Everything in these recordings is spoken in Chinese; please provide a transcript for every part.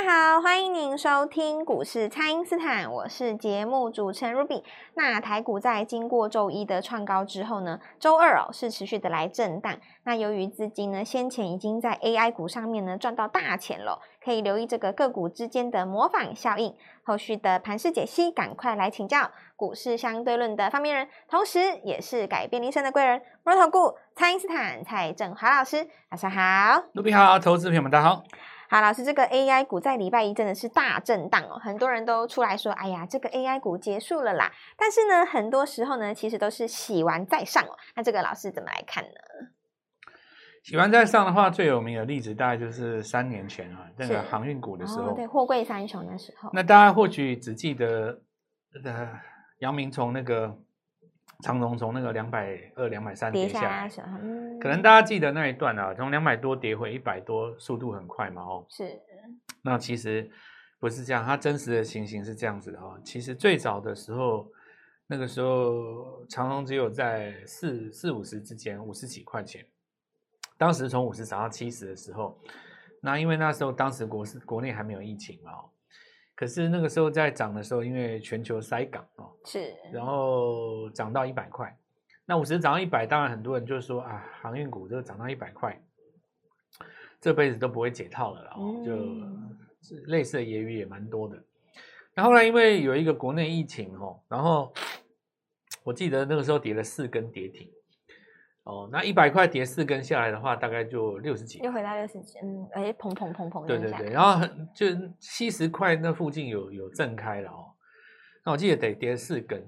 大家好，欢迎您收听股市蔡因斯坦，我是节目主持人 Ruby。那台股在经过周一的创高之后呢，周二哦是持续的来震荡。那由于资金呢先前已经在 AI 股上面呢赚到大钱了，可以留意这个个股之间的模仿效应。后续的盘势解析，赶快来请教股市相对论的发明人，同时也是改变人生的贵人——摩尔投顾蔡因斯坦蔡振华老师，晚上好，Ruby 好，投资朋友们大家好。好，老师，这个 AI 股在礼拜一真的是大震荡哦，很多人都出来说，哎呀，这个 AI 股结束了啦。但是呢，很多时候呢，其实都是洗完再上哦。那这个老师怎么来看呢？洗完再上的话，最有名的例子大概就是三年前啊，那个航运股的时候，哦、对，货柜三雄的时候。那大家或许只记得，呃，阳明从那个。长荣从那个两百二、两百三跌下来，下嗯、可能大家记得那一段啊，从两百多跌回一百多，速度很快嘛，哦，是。那其实不是这样，它真实的情形是这样子的哈。其实最早的时候，那个时候长荣只有在四四五十之间，五十几块钱。当时从五十涨到七十的时候，那因为那时候当时国是国内还没有疫情嘛。可是那个时候在涨的时候，因为全球塞港哦，是，然后涨到一百块，那五十涨到一百，当然很多人就说啊，航运股就涨到一百块，这辈子都不会解套了，哦，就类似的言语也蛮多的。然后呢因为有一个国内疫情哦，然后我记得那个时候跌了四根跌停。哦，那一百块跌四根下来的话，大概就六十几，又回到六十几，嗯，哎，砰砰砰砰，对对对，然后就七十块那附近有有震开了哦，那我记得得跌四根，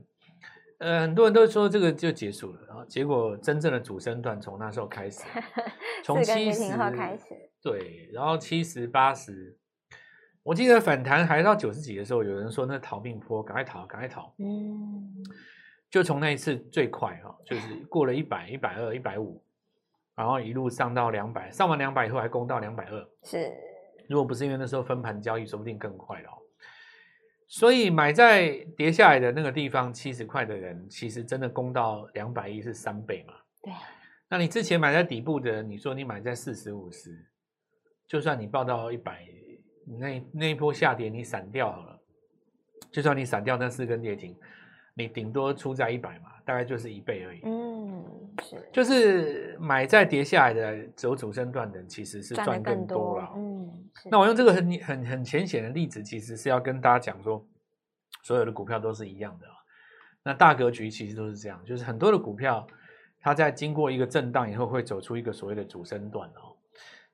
呃，很多人都说这个就结束了，然后结果真正的主升段从那时候开始，从七十开始，对，然后七十八十，我记得反弹还到九十几的时候，有人说那逃命坡，赶快逃，赶快逃，嗯。就从那一次最快哈，就是过了一百、一百二、一百五，然后一路上到两百，上完两百以后还攻到两百二。是，如果不是因为那时候分盘交易，说不定更快了。所以买在跌下来的那个地方七十块的人，其实真的攻到两百一是三倍嘛？对。那你之前买在底部的，你说你买在四十五十，就算你报到一百，那那一波下跌你闪掉好了，就算你闪掉那四根跌停。你顶多出在一百嘛，大概就是一倍而已。嗯，是，就是买在跌下来的走主升段的，其实是赚更多了。嗯，那我用这个很很很浅显的例子，其实是要跟大家讲说，所有的股票都是一样的。那大格局其实都是这样，就是很多的股票，它在经过一个震荡以后，会走出一个所谓的主升段哦。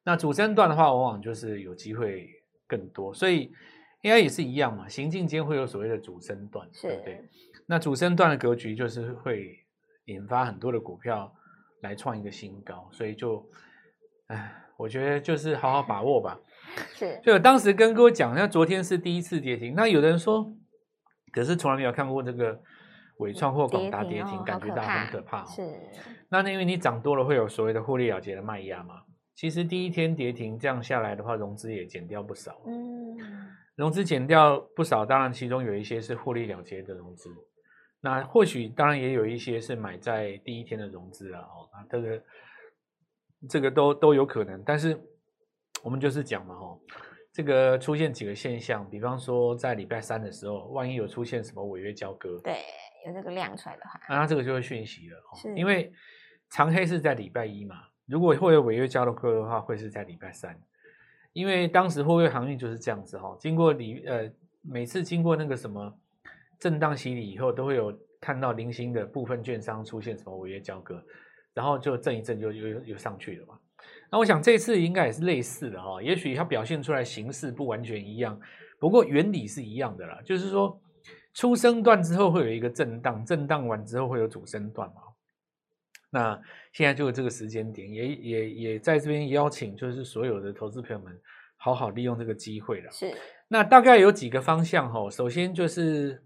那主升段的话，往往就是有机会更多，所以 AI 也是一样嘛，行进间会有所谓的主升段，对不对？那主升段的格局就是会引发很多的股票来创一个新高，所以就，唉，我觉得就是好好把握吧。是，就我当时跟各位讲，那昨天是第一次跌停，那有的人说，可是从来没有看过这个伟创或广达跌停，感觉到很可怕。是，那因为你涨多了会有所谓的获利了结的卖压嘛。其实第一天跌停这样下来的话，融资也减掉不少。嗯，融资减掉不少，当然其中有一些是获利了结的融资。那或许当然也有一些是买在第一天的融资了哦，那这个这个都都有可能，但是我们就是讲嘛哦，这个出现几个现象，比方说在礼拜三的时候，万一有出现什么违约交割，对，有这个量出来的话，那这个就会讯息了哦，是因为长黑是在礼拜一嘛，如果会有违约交割的话，会是在礼拜三，因为当时货运航运就是这样子哈，经过礼呃每次经过那个什么。震荡洗礼以后，都会有看到零星的部分券商出现什么违约交割，然后就震一震就又又上去了嘛。那我想这次应该也是类似的哈，也许它表现出来形式不完全一样，不过原理是一样的啦。就是说，初升段之后会有一个震荡，震荡完之后会有主升段嘛。那现在就有这个时间点，也也也在这边邀请，就是所有的投资朋友们好好利用这个机会了。是。那大概有几个方向哈，首先就是。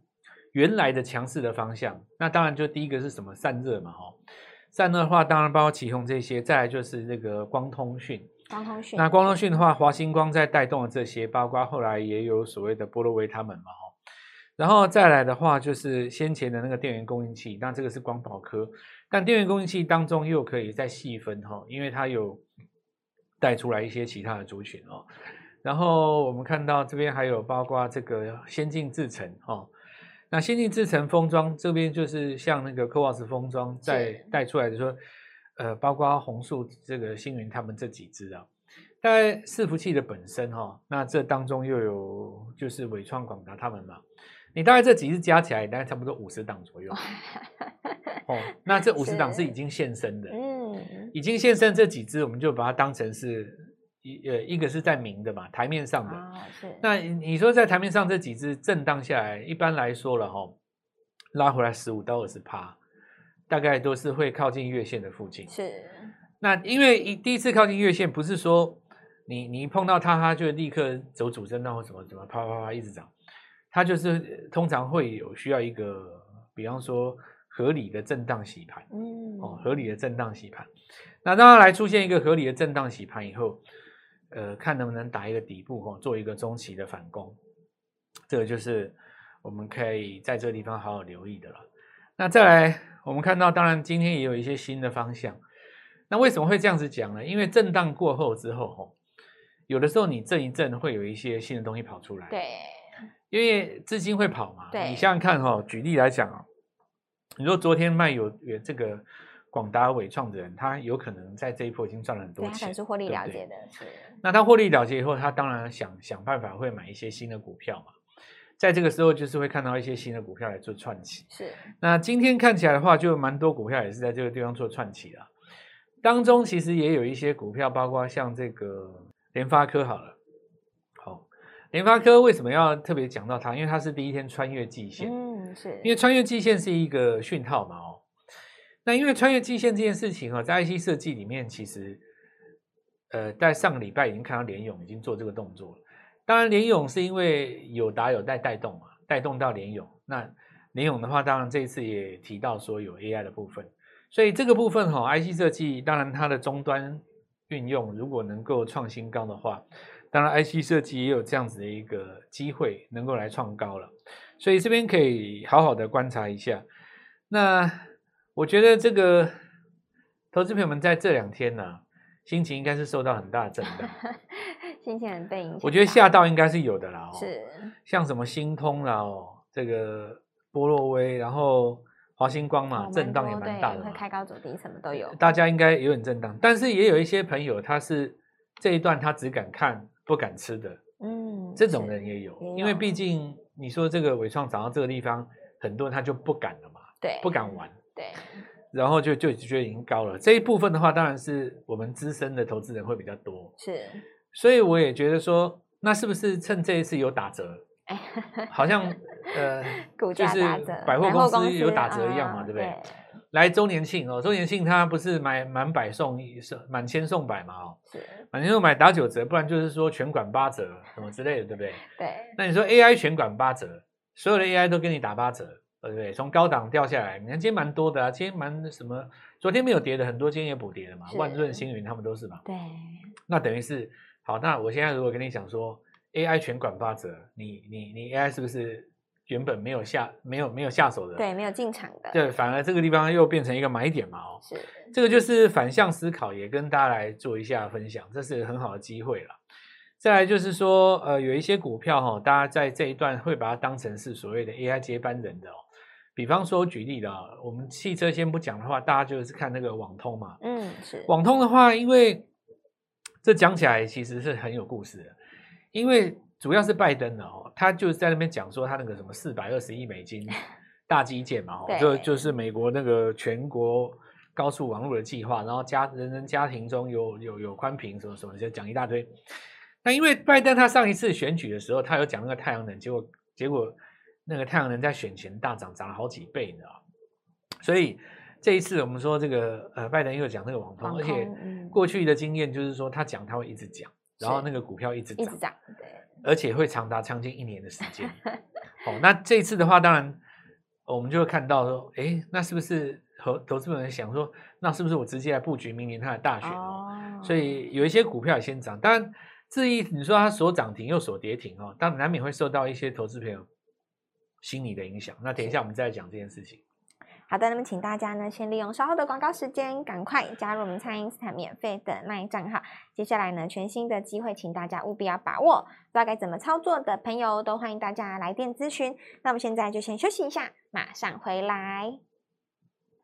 原来的强势的方向，那当然就第一个是什么？散热嘛，哈，散热的话当然包括启宏这些，再来就是这个光通讯，光通讯，那光通讯的话，华星光在带动了这些，包括后来也有所谓的波罗威他们嘛，哈，然后再来的话就是先前的那个电源供应器，那这个是光宝科，但电源供应器当中又可以再细分哈，因为它有带出来一些其他的族群哦，然后我们看到这边还有包括这个先进制程哦，那先进制程封装这边就是像那个 CoWoS 封装再带出来的说，呃，包括红树这个星云他们这几支啊，大概伺服器的本身哈、哦，那这当中又有就是纬创、广达他们嘛，你大概这几支加起来大概差不多五十档左右，哦，那这五十档是已经现身的，嗯，已经现身这几支，我们就把它当成是。一呃，一个是在明的嘛，台面上的。哦、是。那你说在台面上这几只震荡下来，一般来说了哈，拉回来十五到二十趴，大概都是会靠近月线的附近。是。那因为一第一次靠近月线，不是说你你一碰到它，它就立刻走主升浪或什么什么啪啪啪一直涨，它就是通常会有需要一个，比方说合理的震荡洗盘。嗯。哦，合理的震荡洗盘。那当它来出现一个合理的震荡洗盘以后。呃，看能不能打一个底部哈，做一个中期的反攻，这个就是我们可以在这个地方好好留意的了。那再来，我们看到，当然今天也有一些新的方向。那为什么会这样子讲呢？因为震荡过后之后，哈，有的时候你震一震，会有一些新的东西跑出来。对，因为资金会跑嘛。对，你想想看哈，举例来讲啊，你说昨天卖有有这个。广达、伟创的人，他有可能在这一波已经赚了很多钱，他是获利了结的。对。那他获利了结以后，他当然想想办法会买一些新的股票嘛。在这个时候，就是会看到一些新的股票来做串起。是。那今天看起来的话，就蛮多股票也是在这个地方做串起了。当中其实也有一些股票，包括像这个联发科好了。好，联发科为什么要特别讲到它？因为它是第一天穿越季线。嗯，是。因为穿越季线是一个讯号嘛，哦。那因为穿越季线这件事情啊，在 IC 设计里面，其实，呃，在上个礼拜已经看到联咏已经做这个动作了。当然，联咏是因为友达有带带动嘛，带动到联咏。那联咏的话，当然这一次也提到说有 AI 的部分，所以这个部分哈，IC 设计当然它的终端运用如果能够创新高的话，当然 IC 设计也有这样子的一个机会能够来创高了。所以这边可以好好的观察一下。那。我觉得这个投资朋友们在这两天呢、啊，心情应该是受到很大的震荡，心情很被影响。我觉得吓到应该是有的啦、哦，是像什么星通啦，哦，这个波洛威，然后华星光嘛，哦、震荡也蛮大的，会开高走低，什么都有。大家应该有点震荡，但是也有一些朋友他是这一段他只敢看不敢吃的，嗯，这种人也有，也有因为毕竟你说这个伟创涨到这个地方，很多人他就不敢了嘛，对，不敢玩。对，然后就就觉得已经高了。这一部分的话，当然是我们资深的投资人会比较多。是，所以我也觉得说，那是不是趁这一次有打折？好像呃，就是百货公司有打折一样嘛，对不对？来周年庆哦，周年庆它不是买满百送一，满千送百嘛？哦，是满千送百打九折，不然就是说全馆八折什么之类的，对不对？对。那你说 AI 全馆八折，所有的 AI 都给你打八折。对不对？从高档掉下来，你看今天蛮多的啊，今天蛮什么？昨天没有跌的很多，今天也补跌了嘛。万润、星云他们都是嘛。对。那等于是好，那我现在如果跟你讲说，AI 全管八折，你你你 AI 是不是原本没有下没有没有下手的？对，没有进场的。对，反而这个地方又变成一个买点嘛。哦，是。这个就是反向思考，也跟大家来做一下分享，这是很好的机会了。再来就是说，呃，有一些股票哈，大家在这一段会把它当成是所谓的 AI 接班人的哦。比方说，举例的，我们汽车先不讲的话，大家就是看那个网通嘛。嗯，是。网通的话，因为这讲起来其实是很有故事的，因为主要是拜登的哦，他就是在那边讲说他那个什么四百二十亿美金 大基建嘛，哦，就就是美国那个全国高速网络的计划，然后家人人家庭中有有有宽频什么什么，就讲一大堆。那因为拜登他上一次选举的时候，他有讲那个太阳能，结果结果。那个太阳能在选前大涨，涨了好几倍呢，所以这一次我们说这个呃，拜登又讲那个网通，而且过去的经验就是说他讲他会一直讲，然后那个股票一直涨，对，而且会长达将近一年的时间。好，那这一次的话，当然我们就会看到说，哎，那是不是投投资人想说，那是不是我直接来布局明年他的大选？哦，所以有一些股票也先涨，当然至于你说它所涨停又所跌停哦，当然难免会受到一些投资朋友心理的影响，那等一下我们再来讲这件事情。好的，那么请大家呢，先利用稍后的广告时间，赶快加入我们蔡因斯坦免费的 LINE 账号。接下来呢，全新的机会，请大家务必要把握。不知道该怎么操作的朋友，都欢迎大家来电咨询。那我们现在就先休息一下，马上回来。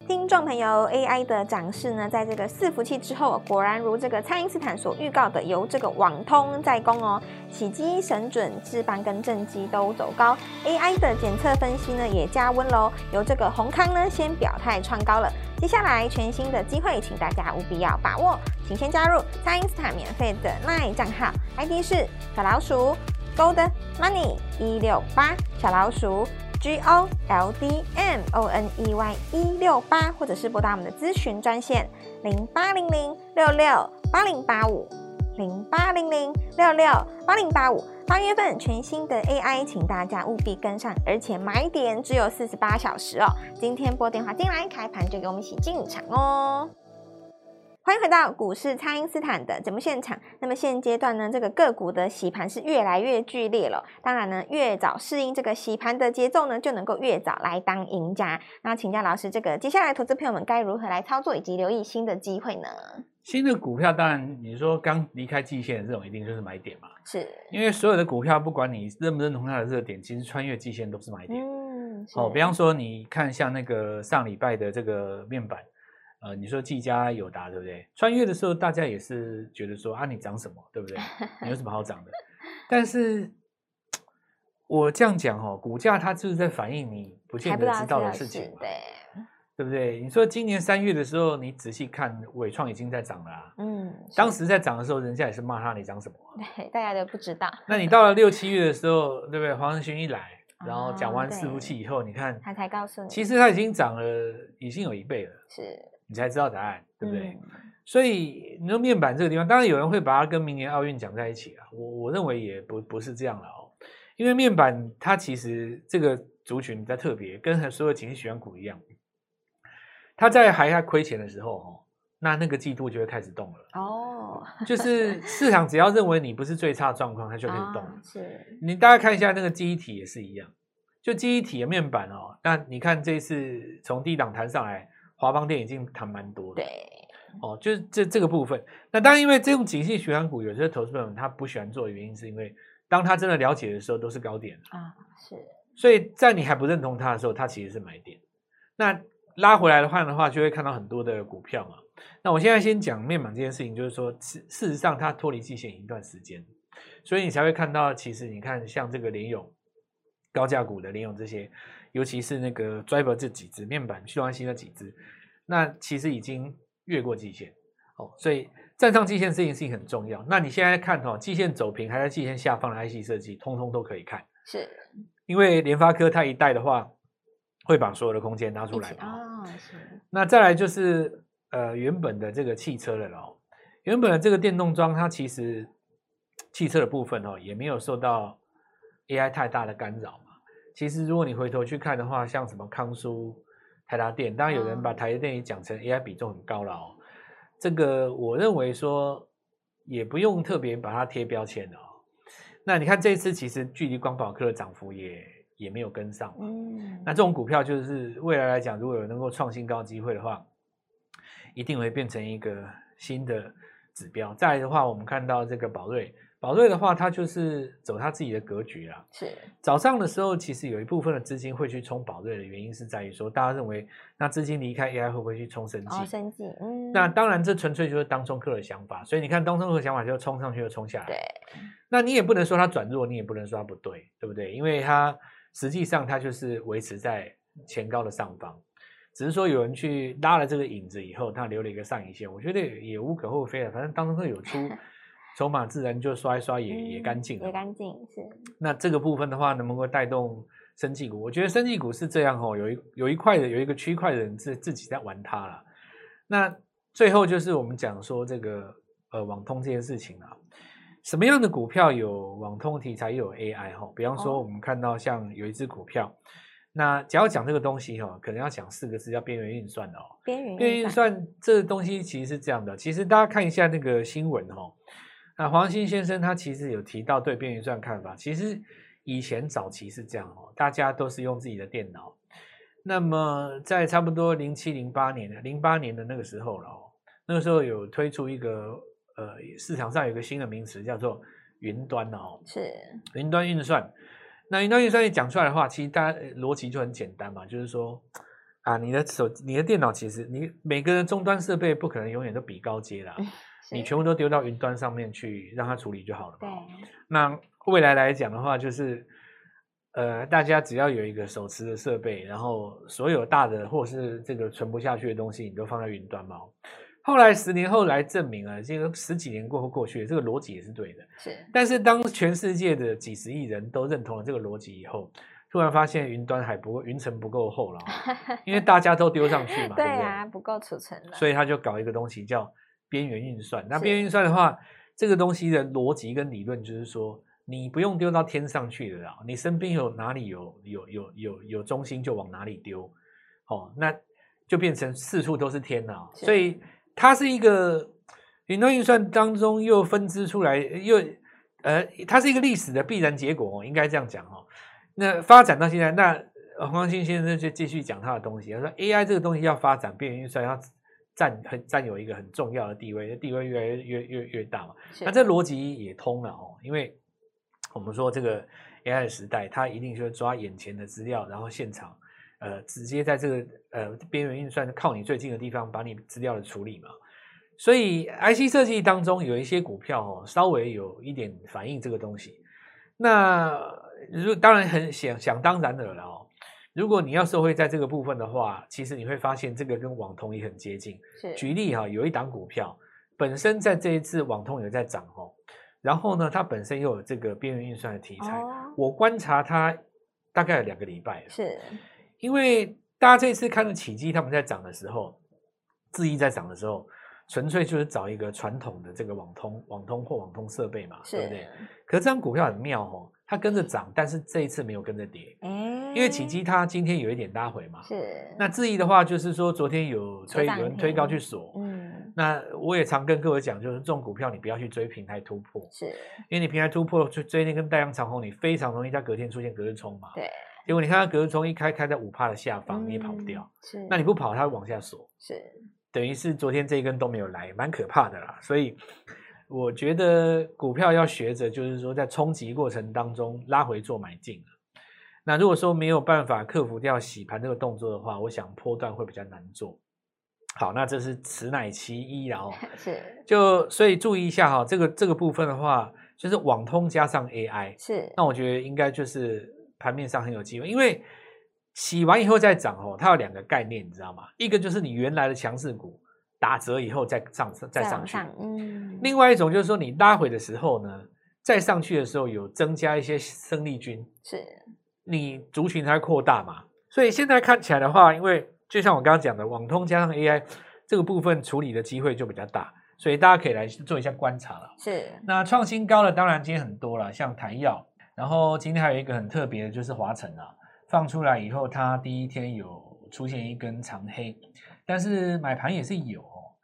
听众朋友，AI 的涨势呢，在这个伺服器之后，果然如这个蔡因斯坦所预告的，由这个网通在攻哦，启碁、神准、智邦跟正机都走高，AI 的检测分析呢也加温喽，由这个宏康呢先表态创高了，接下来全新的机会，请大家务必要把握，请先加入蔡因斯坦免费的 LINE 账号，ID 是小老鼠 Gold Money 一六八小老鼠。G O L D M O N E Y 一六八，或者是拨打我们的咨询专线零八零零六六八零八五零八零零六六八零八五。八月份全新的 AI，请大家务必跟上，而且买点只有四十八小时哦。今天拨电话进来，开盘就给我们一起进场哦。欢迎回到股市，蔡因斯坦的节目现场。那么现阶段呢，这个个股的洗盘是越来越剧烈了。当然呢，越早适应这个洗盘的节奏呢，就能够越早来当赢家。那请教老师，这个接下来投资朋友们该如何来操作，以及留意新的机会呢？新的股票，当然你说刚离开季线的这种，一定就是买点嘛。是，因为所有的股票，不管你认不认同它的热点，其实穿越季线都是买点。嗯，哦，比方说你看像那个上礼拜的这个面板。呃，你说技嘉、友达对不对？穿越的时候，大家也是觉得说啊，你涨什么，对不对？你有什么好涨的？但是，我这样讲哦，股价它就是在反映你不见得知道的事情，对，对不对？你说今年三月的时候，你仔细看，伟创已经在涨了啊。嗯，当时在涨的时候，人家也是骂他你涨什么？对，大家都不知道。那你到了六七月的时候，对不对？黄仁勋一来，然后讲完伺服器以后，你看他才告诉你，其实他已经涨了，已经有一倍了。是。你才知道答案，对不对？嗯、所以你说面板这个地方，当然有人会把它跟明年奥运讲在一起啊。我我认为也不不是这样了哦，因为面板它其实这个族群比较特别，跟所有景气循环股一样，它在还在亏钱的时候哦，那那个季度就会开始动了哦。就是市场只要认为你不是最差的状况，它就开始动了。啊、是，你大家看一下那个记忆体也是一样，就记忆体的面板哦，那你看这一次从低档弹上来。华邦电已经谈蛮多了，对，哦，就是这这个部分。那当然，因为这种景气循环股，有些投资朋友他不喜欢做的原因，是因为当他真的了解的时候，都是高点啊，是。所以在你还不认同他的时候，他其实是买点。那拉回来的话的话，就会看到很多的股票嘛。那我现在先讲面板这件事情，就是说，事事实上它脱离季线一段时间，所以你才会看到，其实你看像这个联咏高价股的联咏这些。尤其是那个 driver 这几只面板驱动 IC 那几只，那其实已经越过季线哦，所以站上季线这件事情很重要。那你现在看哦，季线走平还在季线下方的 IC 设计，通通都可以看。是，因为联发科它一带的话，会把所有的空间拿出来嘛。哦，是。那再来就是呃原本的这个汽车了哦，原本的这个电动装，它其实汽车的部分哦，也没有受到 AI 太大的干扰。其实，如果你回头去看的话，像什么康舒、台达电，当然有人把台达电也讲成 AI 比重很高了哦。这个我认为说也不用特别把它贴标签哦。那你看这一次，其实距离光宝科的涨幅也也没有跟上嘛。嗯。那这种股票就是未来来讲，如果有能够创新高机会的话，一定会变成一个新的指标。再来的话，我们看到这个宝瑞。宝瑞的话，它就是走它自己的格局啦。是早上的时候，其实有一部分的资金会去冲宝瑞的原因是在于说，大家认为那资金离开 AI 会不会去冲生技？哦，生技，嗯。那当然，这纯粹就是当冲客的想法。所以你看，当冲客的想法就冲上去又冲下来。对。那你也不能说它转弱，你也不能说它不对，对不对？因为它实际上它就是维持在前高的上方，只是说有人去拉了这个影子以后，它留了一个上影线，我觉得也无可厚非了。反正当中客有出。筹码自然就刷一刷也、嗯、也干净了，也干净是。那这个部分的话，能不能够带动生技股？我觉得生技股是这样哦，有一有一块的有一个区块的人是自己在玩它了。那最后就是我们讲说这个呃网通这件事情啊，什么样的股票有网通题材又有 AI 哈？比方说我们看到像有一只股票，哦、那只要讲这个东西哈，可能要讲四个字叫边缘运算的哦。边缘运算这个东西其实是这样的，其实大家看一下那个新闻哈。那黄兴先生他其实有提到对边缘算看法，其实以前早期是这样哦，大家都是用自己的电脑，那么在差不多零七零八年的零八年的那个时候了哦，那个时候有推出一个呃市场上有一个新的名词叫做云端哦，是云端运算。那云端运算一讲出来的话，其实大家逻辑就很简单嘛，就是说啊，你的手、你的电脑，其实你每个人终端设备不可能永远都比高阶啦，你全部都丢到云端上面去让它处理就好了。对。那未来来讲的话，就是。呃，大家只要有一个手持的设备，然后所有大的或是这个存不下去的东西，你都放在云端嘛。后来十年后来证明了，这个十几年过后过去，这个逻辑也是对的。是。但是当全世界的几十亿人都认同了这个逻辑以后，突然发现云端还不够，云层不够厚了，因为大家都丢上去嘛，对啊，不够储存了。所以他就搞一个东西叫边缘运算。那边缘运算的话，这个东西的逻辑跟理论就是说。你不用丢到天上去的啦，你身边有哪里有有有有有中心就往哪里丢，哦，那就变成四处都是天了。所以它是一个云端运算当中又分支出来，又呃，它是一个历史的必然结果哦，应该这样讲哦。那发展到现在，那黄兴先生就继续讲他的东西，他说 AI 这个东西要发展，边缘运算要占很占有一个很重要的地位，地位越来越越越越大嘛。那这逻辑也通了哦，因为。我们说这个 AI 的时代，它一定就是抓眼前的资料，然后现场，呃，直接在这个呃边缘运算靠你最近的地方把你资料的处理嘛。所以 IC 设计当中有一些股票哦，稍微有一点反映这个东西。那如当然很想想当然的了哦。如果你要受惠在这个部分的话，其实你会发现这个跟网通也很接近。是。举例哈，有一档股票本身在这一次网通也在涨哦。然后呢，它本身又有这个边缘运算的题材。哦、我观察它大概有两个礼拜了，是因为大家这次看到启碁他们在涨的时候，智易在涨的时候，纯粹就是找一个传统的这个网通、网通或网通设备嘛，是对不对？可是这张股票很妙哦，它跟着涨，但是这一次没有跟着跌。因为启碁它今天有一点拉回嘛，是。那智易的话，就是说昨天有推有人推高去锁，嗯。那我也常跟各位讲，就是这种股票你不要去追平台突破，是因为你平台突破去追那根大阳长虹，你非常容易在隔天出现隔日冲嘛。对，结果你看它隔日冲一开开在五帕的下方，你也跑不掉。是，那你不跑，它会往下锁。是，等于是昨天这一根都没有来，蛮可怕的啦。所以我觉得股票要学着，就是说在冲击过程当中拉回做买进。那如果说没有办法克服掉洗盘这个动作的话，我想波段会比较难做。好，那这是此乃其一，然后是就所以注意一下哈，这个这个部分的话，就是网通加上 AI 是，那我觉得应该就是盘面上很有机会，因为洗完以后再涨哦，它有两个概念，你知道吗？一个就是你原来的强势股打折以后再上再上去，嗯，另外一种就是说你拉回的时候呢，再上去的时候有增加一些生力军，是，你族群才会扩大嘛，所以现在看起来的话，因为就像我刚刚讲的，网通加上 AI 这个部分处理的机会就比较大，所以大家可以来做一下观察了。是，那创新高的当然今天很多了，像台药，然后今天还有一个很特别的，就是华晨啊，放出来以后，它第一天有出现一根长黑，但是买盘也是有哦，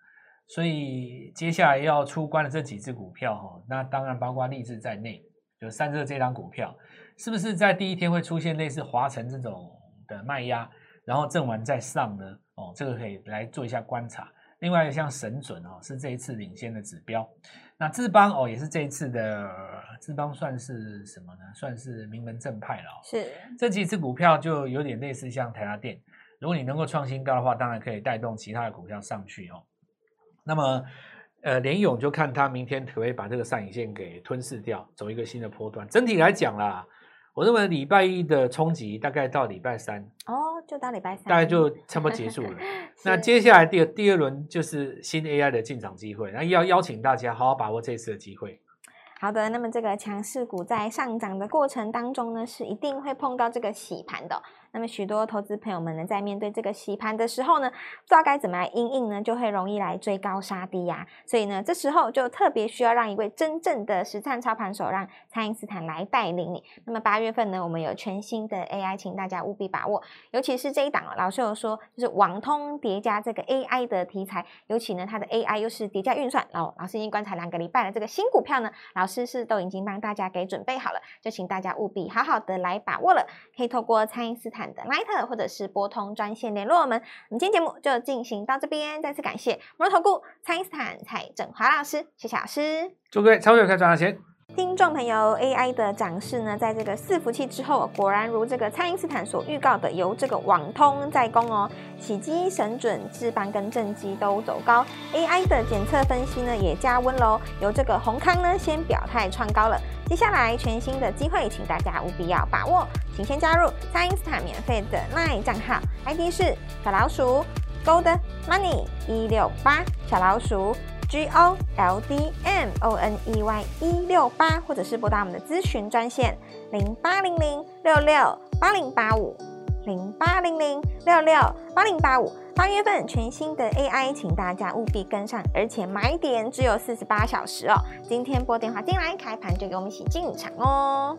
所以接下来要出关的这几只股票哈，那当然包括立志在内，就散热这档股票，是不是在第一天会出现类似华晨这种的卖压？然后正完再上呢，哦，这个可以来做一下观察。另外像神准哦，是这一次领先的指标。那智邦哦，也是这一次的智邦算是什么呢？算是名门正派了哦。是这几只股票就有点类似像台达电，如果你能够创新高的话，当然可以带动其他的股票上去哦。那么呃，联咏就看他明天可不可以把这个上影线给吞噬掉，走一个新的波段。整体来讲啦。我认为礼拜一的冲击大概到礼拜三哦，就到礼拜三，大概就差不多结束了。那接下来第二第二轮就是新 AI 的进场机会，那要邀请大家好好把握这次的机会。好的，那么这个强势股在上涨的过程当中呢，是一定会碰到这个洗盘的。那么许多投资朋友们呢，在面对这个洗盘的时候呢，不知道该怎么来应应呢，就会容易来追高杀低呀、啊。所以呢，这时候就特别需要让一位真正的实战操盘手，让蔡因斯坦来带领你。那么八月份呢，我们有全新的 AI，请大家务必把握。尤其是这一档哦，老师有说，就是网通叠加这个 AI 的题材，尤其呢，它的 AI 又是叠加运算。哦，老师已经观察两个礼拜了，这个新股票呢，老师是都已经帮大家给准备好了，就请大家务必好好的来把握了。可以透过蔡因斯坦。的 Line 或者是拨通专线联络我们。我们今天节目就进行到这边，再次感谢摩尔投顾蔡英斯坦蔡振华老师，谢谢老师。祝各位操作愉快，赚到钱。听众朋友，AI 的涨势呢，在这个伺服器之后，果然如这个蔡因斯坦所预告的，由这个网通在攻哦，启碁、神准、智邦跟正基都走高，AI 的检测分析呢也加温喽，由这个宏康呢先表态创高了，接下来全新的机会，请大家务必要把握，请先加入蔡因斯坦免费的 LINE 账号，ID 是小老鼠 Gold Money 一六八小老鼠。G O L D M O N E Y 一六八，或者是拨打我们的咨询专线零八零零六六八零八五零八零零六六八零八五。八月份全新的 AI，请大家务必跟上，而且买点只有四十八小时哦。今天拨电话进来，开盘就给我们一起进场哦。